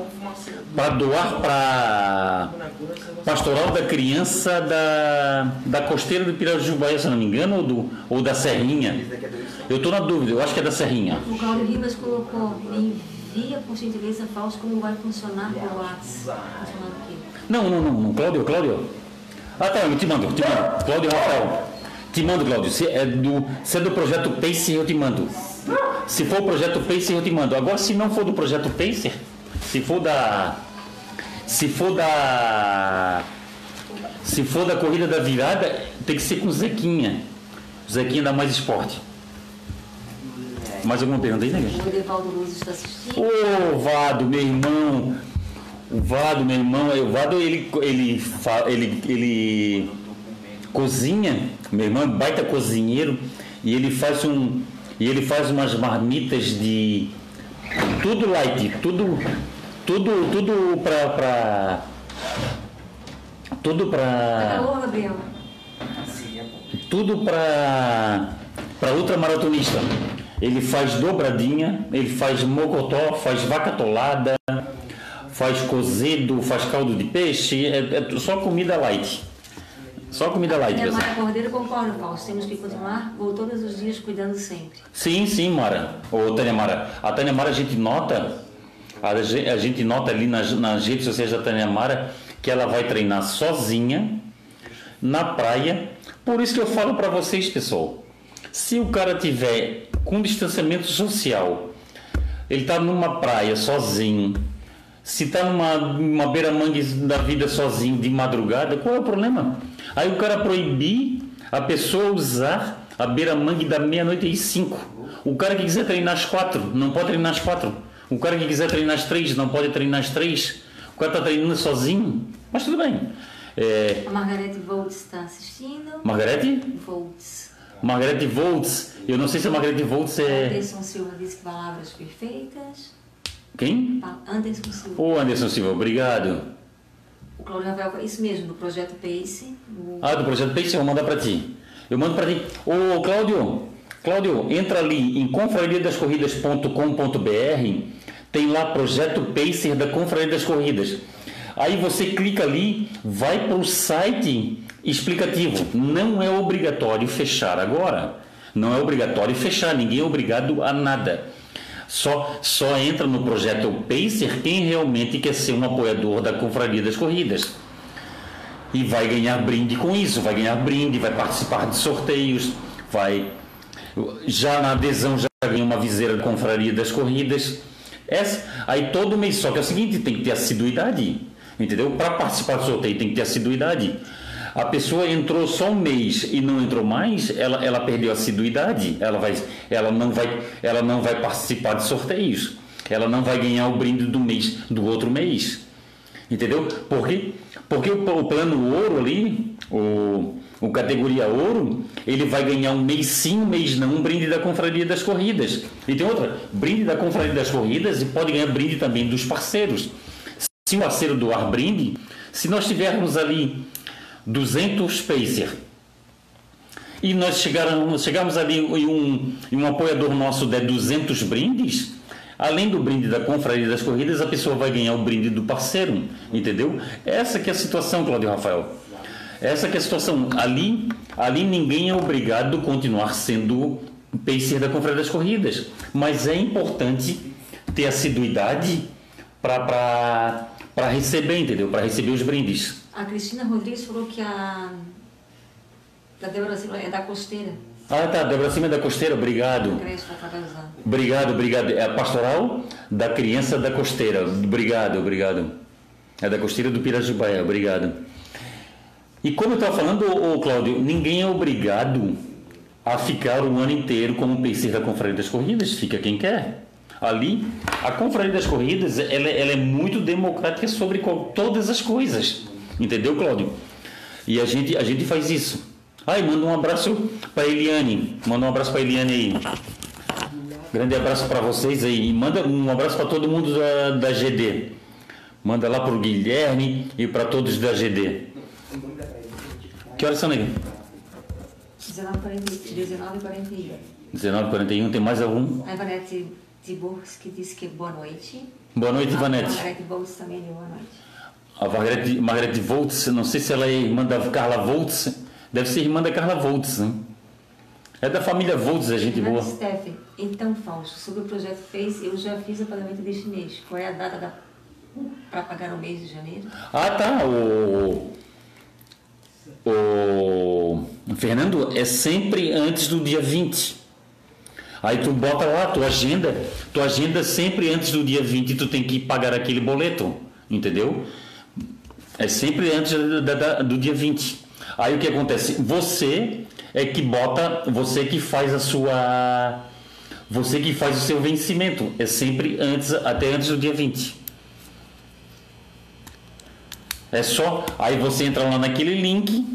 para doar para Pastoral da Criança da, da Costeira do Pirajubaia, se não me engano, ou, do, ou da Serrinha. Eu estou na dúvida, eu acho que é da Serrinha. O Claudio Ribas colocou, envia por gentileza, Fausto, como vai funcionar o WhatsApp. Não, não, não, não, Cláudio, Cláudio. Ah, tá, eu te mando, te mando. Cláudio Rafael. Te mando, Cláudio. Se é do, se é do projeto Pacer, eu te mando. Se for o projeto Pacer, eu te mando. Agora, se não for do projeto Pacer, se for da. Se for da. Se for da corrida da virada, tem que ser com o Zequinha. O Zequinha dá mais esporte. Mais alguma pergunta aí, né? Ô, Vado, meu irmão. O Vado, meu irmão, o Vado ele ele ele ele cozinha, meu irmão é baita cozinheiro e ele faz um e ele faz umas marmitas de tudo light, tudo tudo tudo pra, pra tudo pra tudo para para ultramaratonista. Ele faz dobradinha, ele faz mocotó, faz vaca tolada, faz cozido, faz caldo de peixe, é, é só comida light. Só comida light, É, pessoal. Mara Cordeiro, concordo, Fausto. Temos que continuar vou todos os dias cuidando sempre. Sim, sim, Mara. Ô, Tânia Mara. A Tânia Mara a gente nota, a ge- a gente nota ali nas, nas redes sociais da Tânia Mara que ela vai treinar sozinha na praia. Por isso que eu falo para vocês, pessoal. Se o cara tiver com distanciamento social, ele tá numa praia sozinho, se tá numa, numa beira-mangue da vida sozinho de madrugada, qual é o problema? Aí o cara proibir a pessoa usar a beira-mangue da meia-noite e cinco. O cara que quiser treinar às quatro, não pode treinar às quatro. O cara que quiser treinar às três, não pode treinar às três. O cara tá treinando sozinho, mas tudo bem. É, A Margarete Volts está assistindo. Margarete? Volts. Margarete Voltz. Eu não sei se a Margarete Voltz é. Anderson Silva disse que palavras perfeitas. Quem? Anderson Silva. Ô Anderson Silva, obrigado. O Cláudio Rafael, isso mesmo, do projeto PACE. do- Ah, do projeto Peixe, eu vou mandar para ti. Eu mando para ti. Ô Cláudio, Cláudio, entra ali em confrariadascorridas.com.br, tem lá projeto Pacer da Confraria das Corridas. Aí você clica ali, vai para o site explicativo. Não é obrigatório fechar agora. Não é obrigatório fechar, ninguém é obrigado a nada. Só, só entra no projeto Pacer quem realmente quer ser um apoiador da Confraria das Corridas e vai ganhar brinde com isso, vai ganhar brinde, vai participar de sorteios, vai já na adesão já ganha uma viseira da confraria das corridas. Essa, aí todo mês, só que é o seguinte, tem que ter assiduidade, entendeu? Para participar do sorteio tem que ter assiduidade. A pessoa entrou só um mês e não entrou mais, ela, ela perdeu a assiduidade, ela, vai, ela, não vai, ela não vai participar de sorteios, ela não vai ganhar o brinde do mês do outro mês. Entendeu? Por quê? Porque o, o plano ouro ali, o, o categoria ouro, ele vai ganhar um mês sim, um mês não, um brinde da confraria das corridas. E tem outra, brinde da confraria das corridas e pode ganhar brinde também dos parceiros. Se o parceiro doar brinde, se nós tivermos ali 200 pacer e nós chegarmos, chegarmos ali e um, um apoiador nosso der 200 brindes, além do brinde da confraria das corridas, a pessoa vai ganhar o brinde do parceiro, entendeu? Essa que é a situação, Claudio Rafael. Essa que é a situação. Ali, ali ninguém é obrigado a continuar sendo pacer da confraria das corridas, mas é importante ter assiduidade para receber, entendeu? Para receber os brindes. A Cristina Rodrigues falou que a. Da Débora Silva é da costeira. Ah, tá, Débora Cima da Costeira, obrigado. Cacazá. Obrigado, obrigado. É a pastoral da criança da costeira. Obrigado, obrigado. É da costeira do Pirajubaia, obrigado. E como eu estava falando, ô, ô, Cláudio, ninguém é obrigado a ficar o ano inteiro como pacer da Confraria das Corridas, fica quem quer. Ali, a Confraria das Corridas, ela, ela é muito democrática sobre qual- todas as coisas. Entendeu, Cláudio? E a gente, a gente faz isso. Ai, manda um abraço para Eliane. Manda um abraço para Eliane aí. Grande abraço para vocês aí. E manda um abraço para todo mundo da, da GD. Manda lá para o Guilherme e para todos da GD. Que horas são, nega? 19h41. 19h41, tem mais algum? A Ivanete Tiburski disse que boa noite. Boa noite, A Ivanete. Margarete Volts também deu boa noite. A Margarete, Margarete Voltz, não sei se ela é irmã da Carla Voltz. Deve ser irmã da Carla Voltz, né? É da família Voltz, é gente Fernanda boa. Steffen, então, Fausto, sobre o projeto FACE, eu já fiz o pagamento deste mês. Qual é a data da... para pagar o mês de janeiro? Ah, tá. O, o Fernando é sempre antes do dia 20. Aí tu bota lá tua agenda, tua agenda sempre antes do dia 20 e tu tem que pagar aquele boleto, entendeu? É sempre antes da- da- do dia 20. Aí o que acontece? Você é que bota, você que faz a sua você que faz o seu vencimento, é sempre antes até antes do dia 20. É só. Aí você entra lá naquele link.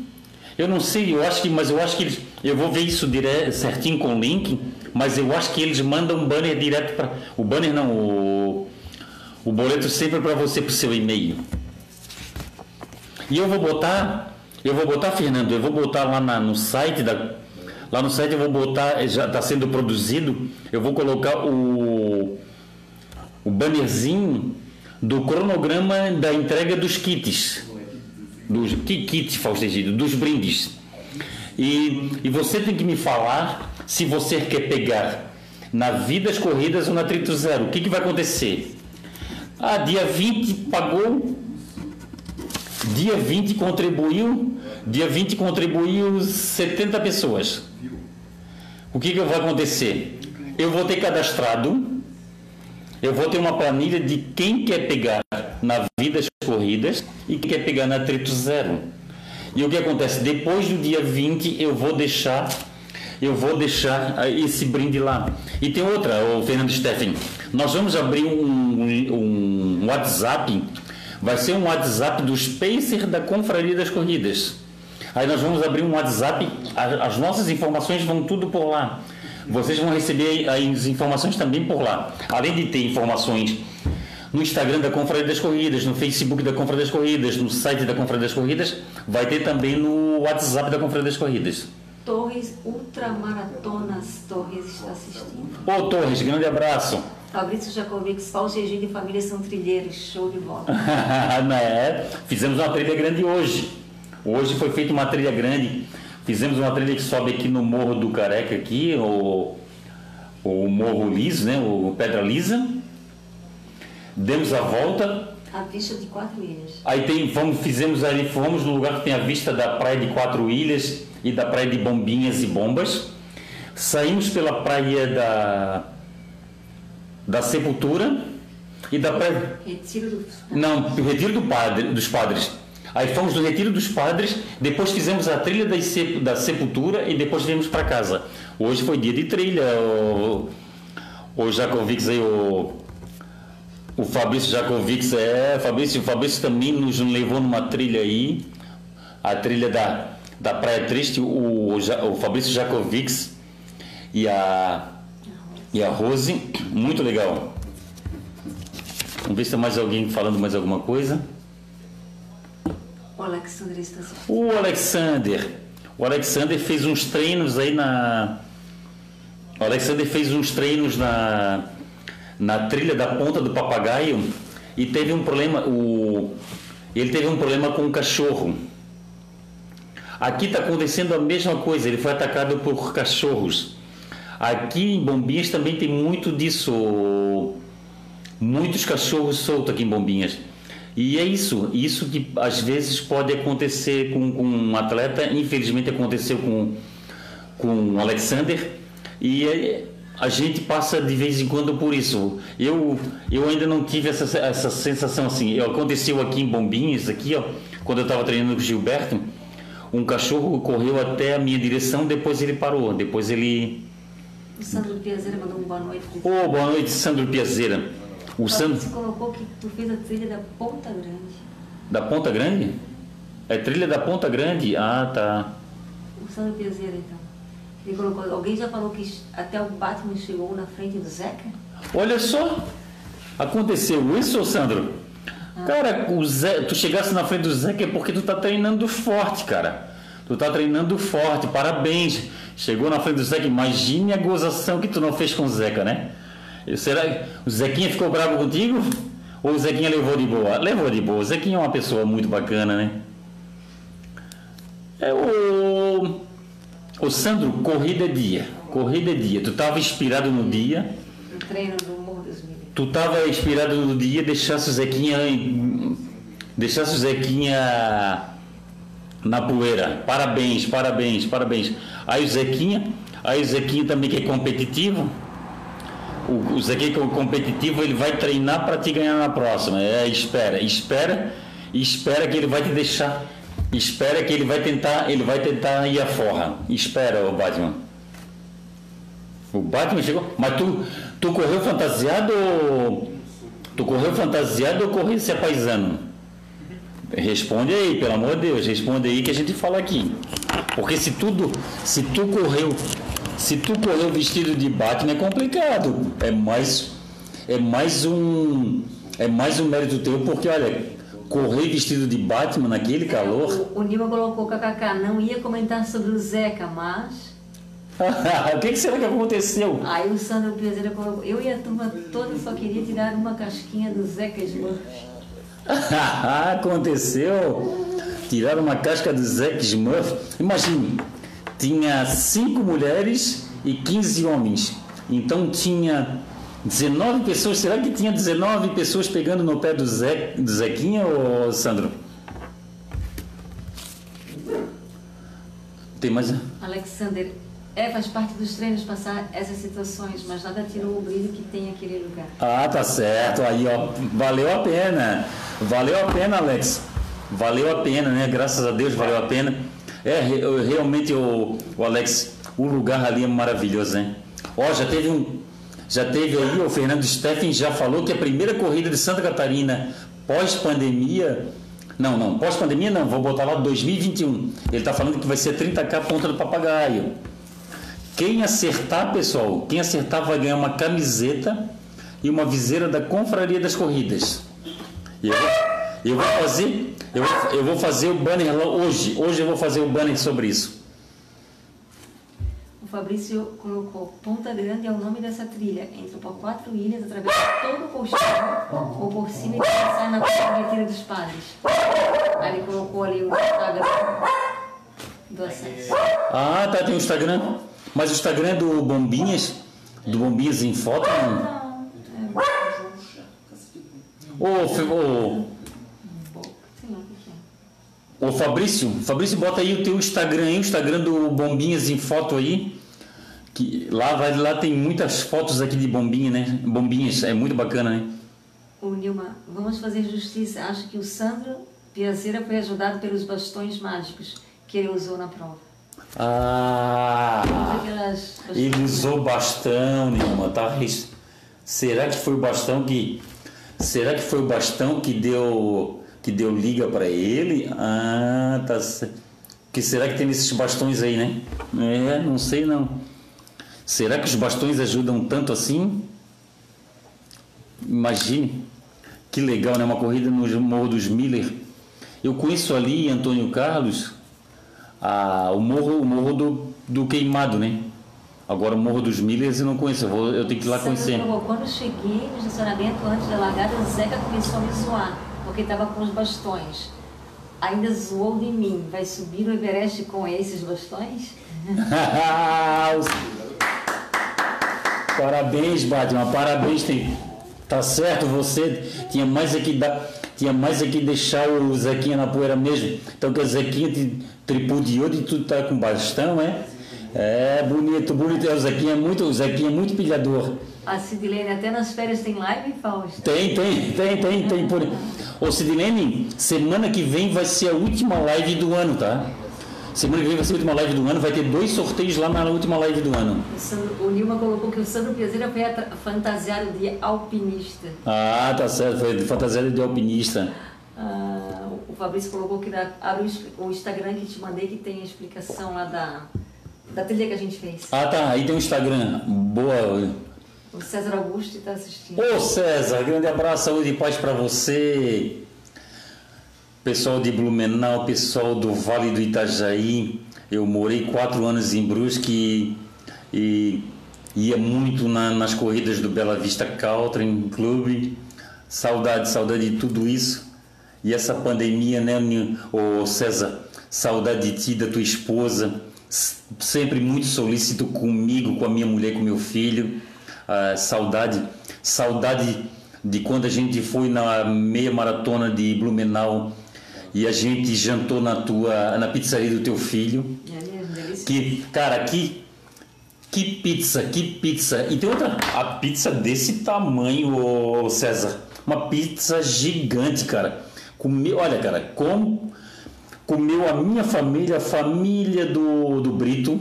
Eu não sei, eu acho que, mas eu acho que eles. Eu vou ver isso dire, certinho com o link, mas eu acho que eles mandam um banner direto para. O banner não, o, o boleto sempre para você, para o seu e-mail. E eu vou botar. Eu vou botar, Fernando, eu vou botar lá na- no site da. Lá no site eu vou botar, já está sendo produzido, eu vou colocar o, o bannerzinho do cronograma da entrega dos kits. Dos que kits, Fausto Egídio? Dos brindes. E, e você tem que me falar se você quer pegar na Vidas Corridas ou na Trito Zero. O que, que vai acontecer? Ah, dia 20 pagou Dia 20 contribuiu, dia 20 contribuiu 70 pessoas. O que, que vai acontecer? Eu vou ter cadastrado, eu vou ter uma planilha de quem quer pegar na Vidas Corridas e quem quer pegar na Trito Zero. E o que acontece? Depois do dia 20 eu vou deixar eu vou deixar ah, esse brinde lá. E tem outra, o Fernando Steffen. Nós vamos abrir um, um, um WhatsApp. Vai ser um WhatsApp dos Pacer da Confraria das Corridas. Aí nós vamos abrir um WhatsApp, as nossas informações vão tudo por lá. Vocês vão receber as informações também por lá. Além de ter informações no Instagram da Confraria das Corridas, no Facebook da Confraria das Corridas, no site da Confraria das Corridas, vai ter também no WhatsApp da Confraria das Corridas. Torres Ultramaratonas Torres está assistindo. Ô Torres, grande abraço. Fabrício Jacovics, Fausto Egídio e família são trilheiros. Show de bola. né? Fizemos uma trilha grande hoje. Hoje foi feita uma trilha grande. Fizemos uma trilha que sobe aqui no Morro do Careca, aqui, o, o Morro Liso, né? O Pedra Lisa. Demos a volta. A vista de quatro ilhas. Aí tem, fomos, fizemos ali, fomos no lugar que tem a vista da praia de Quatro Ilhas e da praia de Bombinhas e Bombas. Saímos pela praia da, da Sepultura e da praia. Retiro do. Não, Retiro do padre, dos Padres. Aí fomos no Retiro dos Padres, depois fizemos a trilha da Sepultura e depois viemos para casa. Hoje foi dia de trilha. O, o Jacovics aí, o, o Fabrício Jacovics, é, Fabrício, o Fabrício também nos levou numa trilha aí, a trilha da, da Praia Triste, o, o, o Fabrício Jacovics e a, e a Rose, muito legal. Vamos ver se tem mais alguém falando mais alguma coisa. O assistindo. O Alexander. O Alexander fez uns treinos aí na. O Alexander fez uns treinos na, na trilha da ponta do papagaio e teve um problema. O, ele teve um problema com o cachorro. Aqui está acontecendo a mesma coisa, ele foi atacado por cachorros. Aqui em Bombinhas também tem muito disso. Muitos cachorros soltos aqui em Bombinhas. E é isso, isso que às vezes pode acontecer com, com um atleta, infelizmente aconteceu com, com o Alexander, e é- a gente passa de vez em quando por isso. Eu, eu ainda não tive essa, essa sensação assim. Eu- Aconteceu aqui em Bombinhas, aqui, ó, quando eu estava treinando com o Gilberto, um cachorro correu até a minha direção, depois ele parou, depois ele. O Sandro Piazeira mandou um boa noite. Ô, boa noite, Sandro Piazeira. O Sandro. Você colocou que tu fez a trilha da Ponta Grande. Da Ponta Grande? É trilha da Ponta Grande? Ah, tá. O Sandro Piazeira, então. Ele colocou. Alguém já falou que até o Batman chegou na frente do Zeca? Olha só, aconteceu isso, Sandro? Cara, o Zé, tu chegasse na frente do Zeca é porque tu tá treinando forte, cara. Tu tá treinando forte, parabéns. Chegou na frente do Zeca, imagine a gozação que tu não fez com o Zeca, né? Será que o Zequinha ficou bravo contigo? Ou o Zequinha levou de boa? Levou de boa. O Zequinha é uma pessoa muito bacana, né? É o. O Sandro, corrida é dia. Corrida é dia. Tu tava inspirado no dia. No treino do Morro dos. Tu tava inspirado no dia, deixasse o Zequinha. Deixasse o Zequinha na poeira. Parabéns, parabéns, parabéns. Aí o Zequinha, aí o Zequinha também que é competitivo. O, o é competitivo, ele vai treinar para te ganhar na próxima. É, espera, espera, espera que ele vai te deixar. Espera que ele vai tentar, ele vai tentar ir à forra. Espera, o Batman. O Batman chegou. Mas tu, tu correu fantasiado ou. Tu correu fantasiado ou correu se paisano? Responde aí, pelo amor de Deus, responde aí que a gente fala aqui. Porque se tudo. Se tu correu. Se tu correu vestido de Batman é complicado. É mais. É mais um. É mais um mérito teu, porque olha, correr vestido de Batman naquele calor. O, o Nilma colocou kkk, não ia comentar sobre o Zeca, mas. o que, que será que aconteceu? Aí o Sandro Piazeira colocou, eu e a turma toda só queria tirar uma casquinha do Zeca Smurf. aconteceu? Tiraram uma casca do Zeca Smurf. Imagine, tinha cinco mulheres e 15 homens. Então tinha 19 pessoas. Será que tinha 19 pessoas pegando no pé do, Ze, do Zequinha, ou Sandro? Tem mais? Alexander, é, faz parte dos treinos passar essas situações, mas nada tirou o brilho que tem aquele lugar. Ah, tá certo. Aí, ó, valeu a pena. Valeu a pena, Alex. Valeu a pena, né? Graças a Deus valeu a pena. É, realmente, o, o Alex, o lugar ali é maravilhoso, né? Ó, já teve um. Já teve aí, o Fernando Steffen já falou que a primeira corrida de Santa Catarina pós-pandemia. Não, não, pós-pandemia não, vou botar lá 2021. Ele está falando que vai ser 30k ponta do papagaio. Quem acertar, pessoal, quem acertar vai ganhar uma camiseta e uma viseira da Confraria das Corridas. Eu vou, eu vou fazer, eu vou, eu vou fazer o banner hoje. Hoje eu vou fazer o banner sobre isso. O Fabrício colocou Ponta Grande é o nome dessa trilha. Entra por quatro ilhas, atravessa todo o colchão, ou por cima e sai na carretira dos padres. Aí ele colocou ali o Instagram do acesso. Ah, tá, tem o Instagram. Mas o Instagram é do Bombinhas? Do Bombinhas em foto? Não, é. Ô, ô, Ô Fabrício, Fabrício, bota aí o teu Instagram aí, o Instagram do Bombinhas em foto aí. Que lá, vai, lá tem muitas fotos aqui de bombinha, né? Bombinhas, é muito bacana, né? O Nilma, vamos fazer justiça. Acho que o Sandro Piazeira foi ajudado pelos bastões mágicos que ele usou na prova. Ah! Ele usou bastão, Nilma, tá? Será que foi o bastão que. Será que foi o bastão que deu que deu liga para ele. Ah, tá Que será que tem esses bastões aí, né? É, não sei não. Será que os bastões ajudam tanto assim? Imagine. Que legal, né? Uma corrida no Morro dos Miller. Eu conheço ali, Antônio Carlos, a, o morro, o morro do, do Queimado, né? Agora o Morro dos Millers eu não conheço, eu, vou, eu tenho que ir lá conhecer. Quando eu cheguei no estacionamento antes da largada, o Zeca começou a me zoar porque estava com os bastões. Ainda zoou de mim. Vai subir o Everest com esses bastões? parabéns, Batman. Parabéns. Tem... Tá certo, você tinha mais aqui da tinha mais aqui deixar o Zequinha na poeira mesmo. Então que o Zequinha te tripudiou de tudo tá com bastão, é? É bonito, bonito. O Zequinha é muito, o Zequinha é muito pilhador. A Sidilene até nas férias tem live, Fausto? Tem, tem, tem, tem, tem. Por... Ô Sidilene, semana que vem vai ser a última live do ano, tá? Semana que vem vai ser a última live do ano, vai ter dois sorteios lá na última live do ano. O, Sandro, o Nilma colocou que o Sandro Piazeira foi fantasiado de alpinista. Ah, tá certo, foi fantasiado de alpinista. Ah, o Fabrício colocou que abre o Instagram que te mandei que tem a explicação lá da, da trilha que a gente fez. Ah, tá, aí tem o Instagram. Boa. O César Augusto está assistindo. Ô César, grande abraço, saúde e paz para você. Pessoal de Blumenau, pessoal do Vale do Itajaí. Eu morei quatro anos em Brusque e, ia muito na, nas corridas do Bela Vista Country Club. Saudade, saudade de tudo isso. E essa pandemia, né, ô César? Saudade de ti, da tua esposa. Sempre muito solícito comigo, com a minha mulher, com meu filho saudade, saudade de quando a gente foi na meia maratona de Blumenau e a gente jantou na tua na pizzaria do teu filho. É, que cara, que que pizza, que pizza. E tem outra, a pizza desse tamanho, César. Uma pizza gigante, cara. Comeu, olha, cara, como comeu a minha família, a família do, do Brito,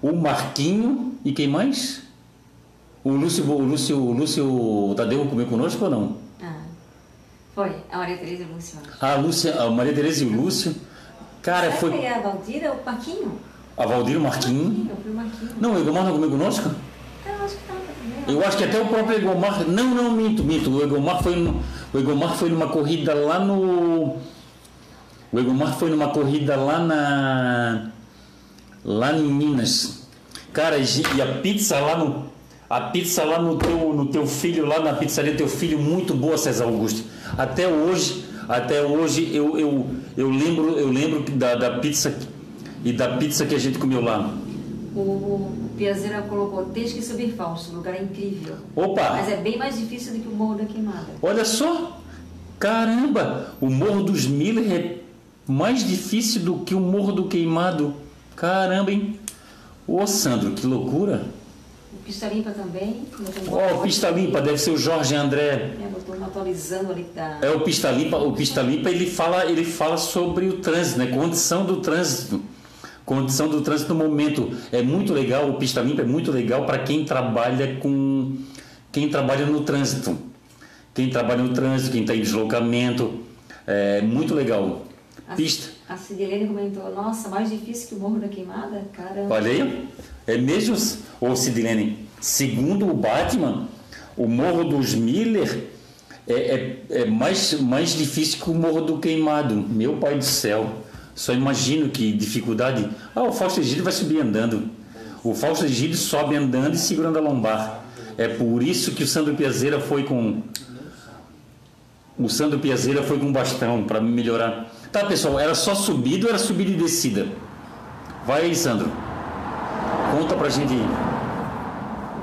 o Marquinho e quem mais? O Lúcio, o Lúcio, o Lúcio Tadeu comeu conosco ou não? Ah, foi. A Maria Tereza e o Lúcio. Ah, a, Lúcia, a Maria Tereza e o Lúcio. Cara, Será foi. A Valdira o Marquinho? A Valdira e o Marquinho. O Marquinho. Não, o Egomar não comeu conosco? Eu acho que tava também. Eu acho que até o próprio Egomar. Não, não, minto, minto. O Egomar foi, no- o Egomar foi numa corrida lá no. O Egomar foi numa corrida lá na. Lá em Minas. Cara, e a pizza lá no. A pizza lá no teu, no teu filho, lá na pizzaria do teu filho, muito boa, César Augusto. Até hoje, até hoje eu, eu, eu lembro, eu lembro da, da pizza e da pizza que a gente comeu lá. O Piazeira colocou, tens que subir Fausto, o lugar é incrível. Opa! Mas é bem mais difícil do que o Morro da Queimada. Olha só! Caramba! O Morro dos Miller é mais difícil do que o Morro do Queimado. Caramba, hein? Ô Sandro, que loucura! Pista Limpa também. Ó, uma- o Pista Limpa deve ser o Jorge André. É, uma atualizando ali que dá. É o Pista Limpa, o Pista Limpa ele fala, ele fala sobre o trânsito, né? Condição do trânsito. Condição do trânsito no momento. É muito legal, o Pista Limpa é muito legal para quem trabalha com quem trabalha no trânsito. Quem trabalha no trânsito, quem está em deslocamento. É muito legal. A- Pista. A Cidilene comentou, nossa, mais difícil que o Morro da Queimada? Caramba. Olha aí, é mesmo, ô Sidilene, segundo o Batman, o Morro dos Miller é, é, é mais, mais difícil que o Morro do Queimado. Meu pai do céu, só imagino que dificuldade. Ah, o Fausto Egídio vai subir andando. O Fausto Egídio sobe andando e segurando a lombar. É por isso que o Sandro Piazeira foi com. O Sandro Piazeira foi com bastão para melhorar. Tá, pessoal, era só subida ou era subida e descida? Vai aí, Sandro. Conta pra gente aí.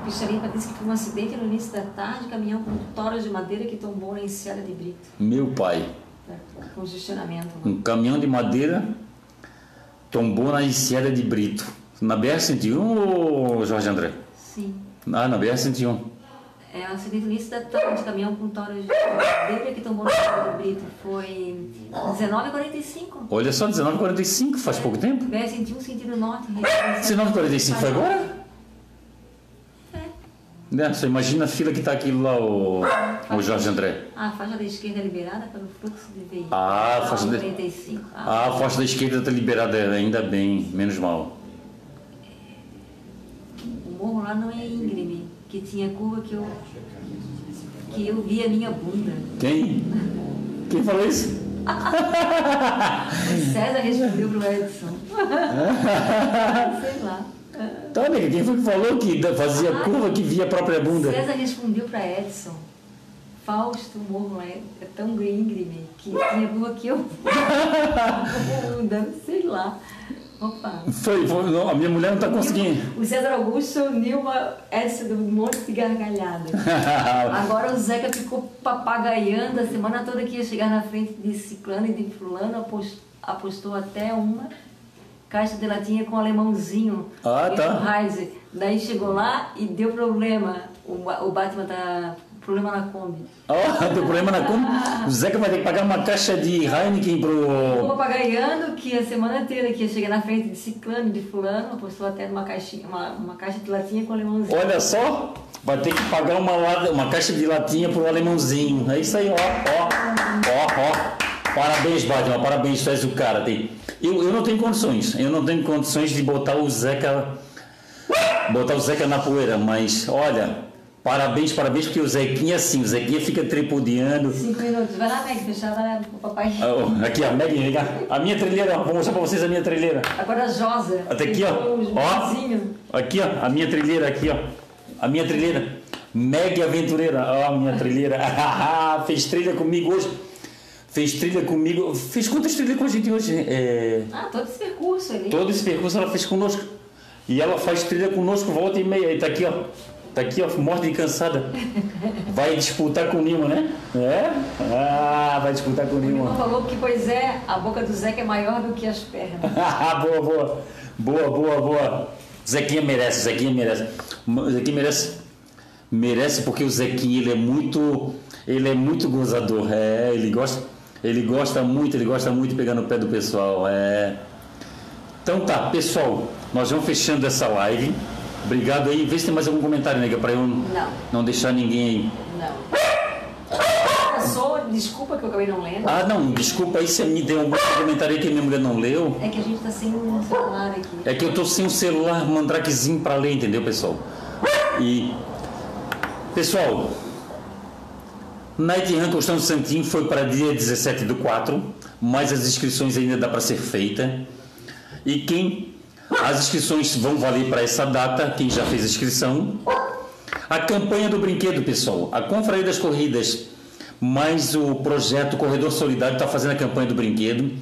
O Pista Limpa disse que foi um acidente no início da tarde, caminhão com toras de madeira que tombou na enseada de Brito. Meu pai, Tá? Congestionamento. lá. um caminhão de madeira tombou na enseada de Brito. Na BR-101 ou Jorge André? Sim. Ah, na BR-101. É um acidente no início da tarde, caminhão com toras de madeira que tombou na enseada de Brito. Foi 19h45. Olha só, 19h45, faz pouco tempo. BR-101, sentido norte. 19h45 foi agora? Né? Só imagina a fila que tá aquilo lá, o, o Jorge André. Ah, a faixa da esquerda é liberada pelo fluxo de veículos. Ah, a faixa da- 45. Ah, a faixa da esquerda está liberada, ainda bem, menos mal. O morro lá não é íngreme, que tinha curva que eu que eu via a minha bunda. Quem? Quem falou isso? O César respondeu pro Edson. Sei lá. Tá, quem foi que falou que fazia curva que via a própria bunda? César respondeu para Edson. Fausto morro é, é tão íngreme que curva que eu bunda. Sei lá. Opa. Foi, foi não, a minha mulher não está conseguindo. O César Augusto, Nilma, Edson deu um monte de gargalhada. Agora o Zeca ficou papagaiando a semana toda que ia chegar na frente de ciclano e de fulano, apos- apostou até uma caixa de latinha com um alemãozinho. Ah, tá. Heise. Daí chegou lá e deu problema. O, o Batman tá problema na Kombi. Ó, tem problema na conta. O Zeca vai ter que pagar uma caixa de Heineken pro. papagaiando que a semana inteira que ia chegar na frente de ciclano de fulano, apostou até numa caixinha, uma, uma caixa de latinha com alemãozinho. Olha só, vai ter que pagar uma, uma caixa de latinha pro alemãozinho. É isso aí, ó, ó, ó, ó. Parabéns, Batman, parabéns, tu és o cara. Tem... Eu, eu não tenho condições, eu não tenho condições de botar o Zeca. Botar o Zeca na poeira, mas olha, parabéns, parabéns, porque o Zequinha assim, o Zequinha fica tripudiando. Cinco minutos. Vai lá, Meg, vai lá pro papai. Ah, ó, Aqui, a Meg, vem cá. a minha trilheira, vou mostrar pra vocês a minha trilheira. Agora a Josa. Até aqui, ó. Ó. Aqui, ó, a minha trilheira aqui, ó. A minha trilheira. Mega aventureira. Ó, a minha trilheira. Fez trilha comigo hoje. Fez trilha comigo. Fez quantas trilhas com a gente hoje? É, Ah, todo esse percurso ali. todo esse percurso ela fez conosco. E ela faz trilha conosco volta e meia. E tá aqui, ó. Tá aqui, ó, morta e cansada. Vai disputar com o Nima, né? É? Ah, vai disputar com o O irmão Nima. falou que, pois é, a boca do Zeca é maior do que as pernas. boa, boa. Boa, boa, boa. Zequinha merece, Zequinha merece. O Zequinha merece. Merece porque o Zequinha ele é muito. Ele é muito gozador. É, ele gosta. Ele gosta muito, ele gosta muito de pegar no pé do pessoal. É. Então tá, pessoal, nós vamos fechando essa live. Obrigado aí. Vê se tem mais algum comentário, nega, pra eu Não. não deixar ninguém aí. Não. Desculpa que eu acabei não lendo. Ah, não, desculpa aí se me tem algum comentário aí que minha mulher não leu. É que a gente tá sem um celular aqui. É que eu tô sem um celular mandrakezinho pra ler, entendeu, pessoal? E pessoal, Night Run Costão do Santinho foi para dia 17 do 4, mas as inscrições ainda dá para ser feita. E quem as inscrições vão valer para essa data, quem já fez a inscrição. A campanha do brinquedo, pessoal. A Confraria das Corridas, mais o projeto Corredor Solidário está fazendo a campanha do brinquedo.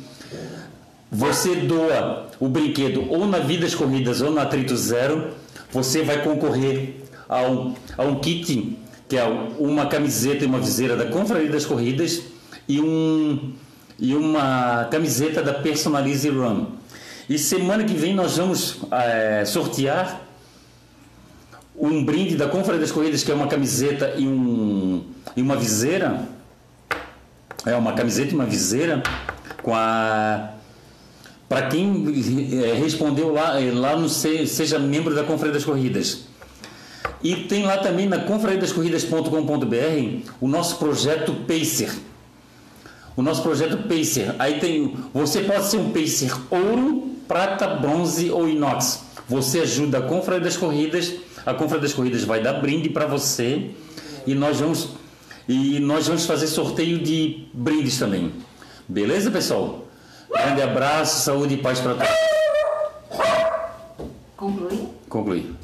Você doa o brinquedo ou na Vidas Corridas ou na Atrito Zero, você vai concorrer a um, a um kit, que é uma camiseta e uma viseira da Confraria das Corridas e, um, e uma camiseta da Personalize Run. E semana que vem nós vamos é, sortear um brinde da Confraria das Corridas, que é uma camiseta e, um, e uma viseira. É uma camiseta e uma viseira com a para quem é, respondeu lá, é, lá no seja membro da Confraria das Corridas. E tem lá também na confrariadascorridas.com.br o nosso projeto Pacer. O nosso projeto Pacer. Aí tem, você pode ser um Pacer ouro, prata, bronze ou inox. Você ajuda a Confraria das Corridas, a Confraria das Corridas vai dar brinde para você e nós vamos e nós vamos fazer sorteio de brindes também. Beleza, pessoal? Grande abraço, saúde e paz para todos. Concluir? Concluir.